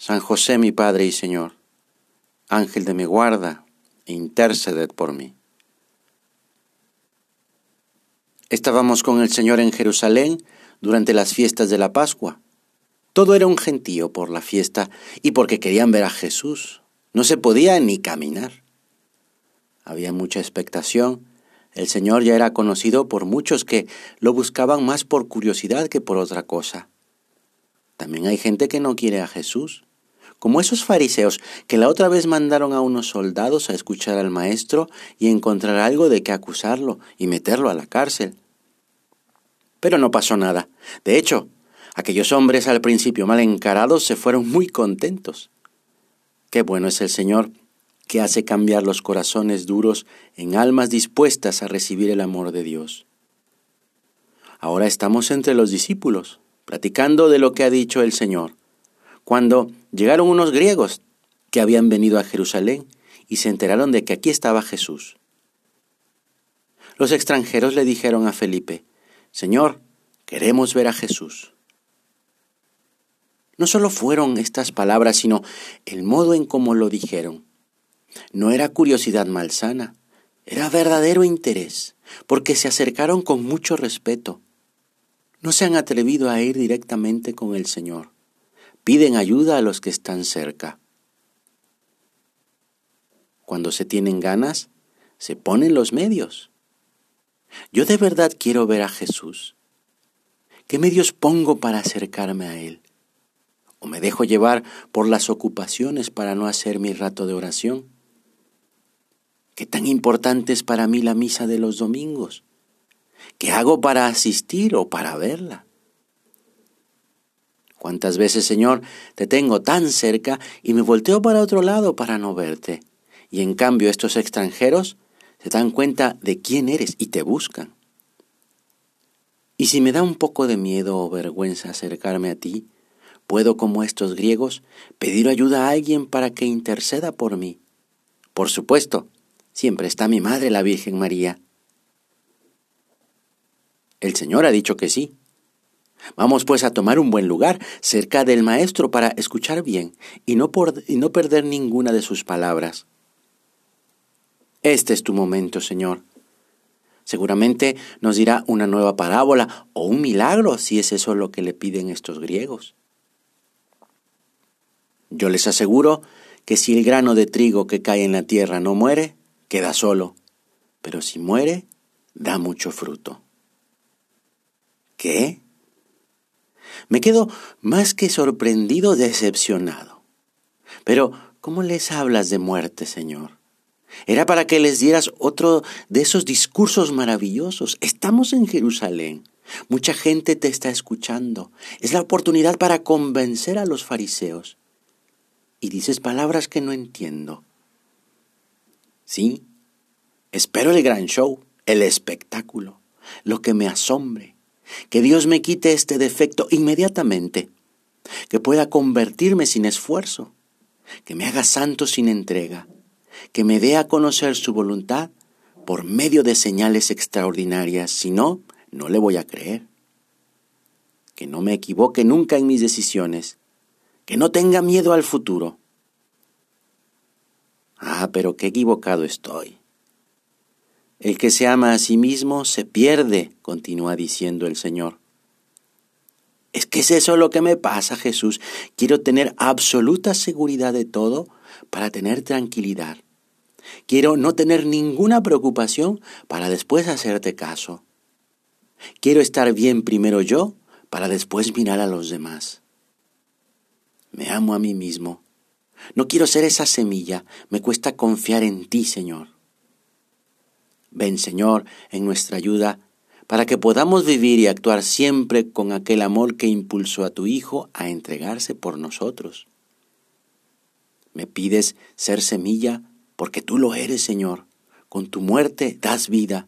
San José mi Padre y Señor, Ángel de mi guarda, interceded por mí. Estábamos con el Señor en Jerusalén durante las fiestas de la Pascua. Todo era un gentío por la fiesta y porque querían ver a Jesús. No se podía ni caminar. Había mucha expectación. El Señor ya era conocido por muchos que lo buscaban más por curiosidad que por otra cosa. También hay gente que no quiere a Jesús como esos fariseos que la otra vez mandaron a unos soldados a escuchar al maestro y encontrar algo de qué acusarlo y meterlo a la cárcel. Pero no pasó nada. De hecho, aquellos hombres al principio mal encarados se fueron muy contentos. Qué bueno es el Señor que hace cambiar los corazones duros en almas dispuestas a recibir el amor de Dios. Ahora estamos entre los discípulos, platicando de lo que ha dicho el Señor cuando llegaron unos griegos que habían venido a Jerusalén y se enteraron de que aquí estaba Jesús. Los extranjeros le dijeron a Felipe, Señor, queremos ver a Jesús. No solo fueron estas palabras, sino el modo en cómo lo dijeron. No era curiosidad malsana, era verdadero interés, porque se acercaron con mucho respeto. No se han atrevido a ir directamente con el Señor piden ayuda a los que están cerca. Cuando se tienen ganas, se ponen los medios. Yo de verdad quiero ver a Jesús. ¿Qué medios pongo para acercarme a Él? ¿O me dejo llevar por las ocupaciones para no hacer mi rato de oración? ¿Qué tan importante es para mí la misa de los domingos? ¿Qué hago para asistir o para verla? ¿Cuántas veces, Señor, te tengo tan cerca y me volteo para otro lado para no verte? Y en cambio estos extranjeros se dan cuenta de quién eres y te buscan. Y si me da un poco de miedo o vergüenza acercarme a ti, puedo, como estos griegos, pedir ayuda a alguien para que interceda por mí. Por supuesto, siempre está mi madre, la Virgen María. El Señor ha dicho que sí. Vamos pues a tomar un buen lugar cerca del Maestro para escuchar bien y no, y no perder ninguna de sus palabras. Este es tu momento, Señor. Seguramente nos dirá una nueva parábola o un milagro si es eso lo que le piden estos griegos. Yo les aseguro que si el grano de trigo que cae en la tierra no muere, queda solo, pero si muere, da mucho fruto. ¿Qué? Me quedo más que sorprendido, decepcionado. Pero, ¿cómo les hablas de muerte, Señor? Era para que les dieras otro de esos discursos maravillosos. Estamos en Jerusalén. Mucha gente te está escuchando. Es la oportunidad para convencer a los fariseos. Y dices palabras que no entiendo. Sí, espero el gran show, el espectáculo, lo que me asombre, que Dios me quite este defecto inmediatamente, que pueda convertirme sin esfuerzo, que me haga santo sin entrega, que me dé a conocer su voluntad por medio de señales extraordinarias, si no, no le voy a creer. Que no me equivoque nunca en mis decisiones, que no tenga miedo al futuro. Ah, pero qué equivocado estoy. El que se ama a sí mismo se pierde, continúa diciendo el Señor. Es que es eso lo que me pasa, Jesús. Quiero tener absoluta seguridad de todo para tener tranquilidad. Quiero no tener ninguna preocupación para después hacerte caso. Quiero estar bien primero yo para después mirar a los demás. Me amo a mí mismo. No quiero ser esa semilla. Me cuesta confiar en ti, Señor. Ven, Señor, en nuestra ayuda, para que podamos vivir y actuar siempre con aquel amor que impulsó a tu Hijo a entregarse por nosotros. Me pides ser semilla porque tú lo eres, Señor. Con tu muerte das vida,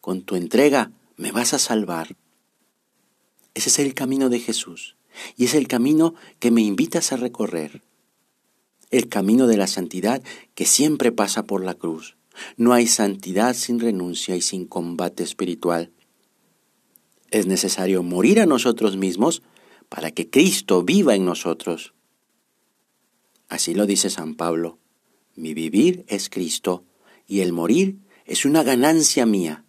con tu entrega me vas a salvar. Ese es el camino de Jesús y es el camino que me invitas a recorrer. El camino de la santidad que siempre pasa por la cruz. No hay santidad sin renuncia y sin combate espiritual. Es necesario morir a nosotros mismos para que Cristo viva en nosotros. Así lo dice San Pablo. Mi vivir es Cristo y el morir es una ganancia mía.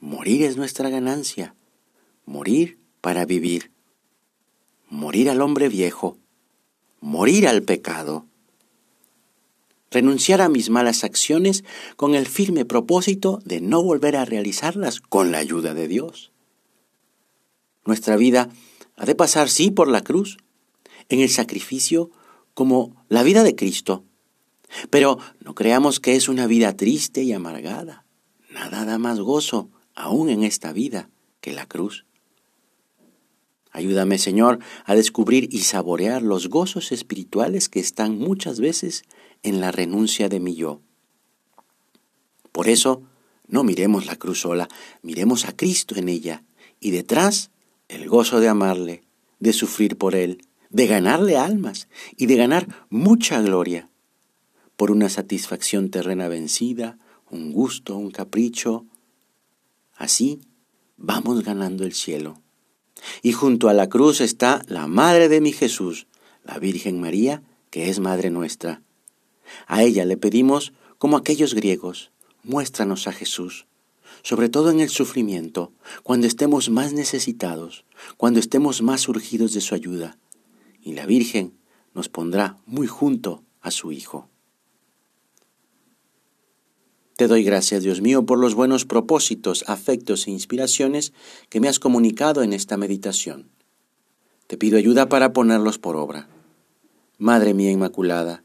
Morir es nuestra ganancia. Morir para vivir. Morir al hombre viejo. Morir al pecado. Renunciar a mis malas acciones con el firme propósito de no volver a realizarlas con la ayuda de Dios. Nuestra vida ha de pasar, sí, por la cruz, en el sacrificio como la vida de Cristo. Pero no creamos que es una vida triste y amargada. Nada da más gozo, aún en esta vida, que la cruz. Ayúdame, Señor, a descubrir y saborear los gozos espirituales que están muchas veces en la renuncia de mi yo. Por eso, no miremos la cruz sola, miremos a Cristo en ella y detrás el gozo de amarle, de sufrir por Él, de ganarle almas y de ganar mucha gloria por una satisfacción terrena vencida, un gusto, un capricho. Así vamos ganando el cielo. Y junto a la cruz está la Madre de mi Jesús, la Virgen María, que es Madre nuestra. A ella le pedimos, como aquellos griegos, muéstranos a Jesús, sobre todo en el sufrimiento, cuando estemos más necesitados, cuando estemos más urgidos de su ayuda, y la Virgen nos pondrá muy junto a su Hijo. Te doy gracias, Dios mío, por los buenos propósitos, afectos e inspiraciones que me has comunicado en esta meditación. Te pido ayuda para ponerlos por obra. Madre mía Inmaculada,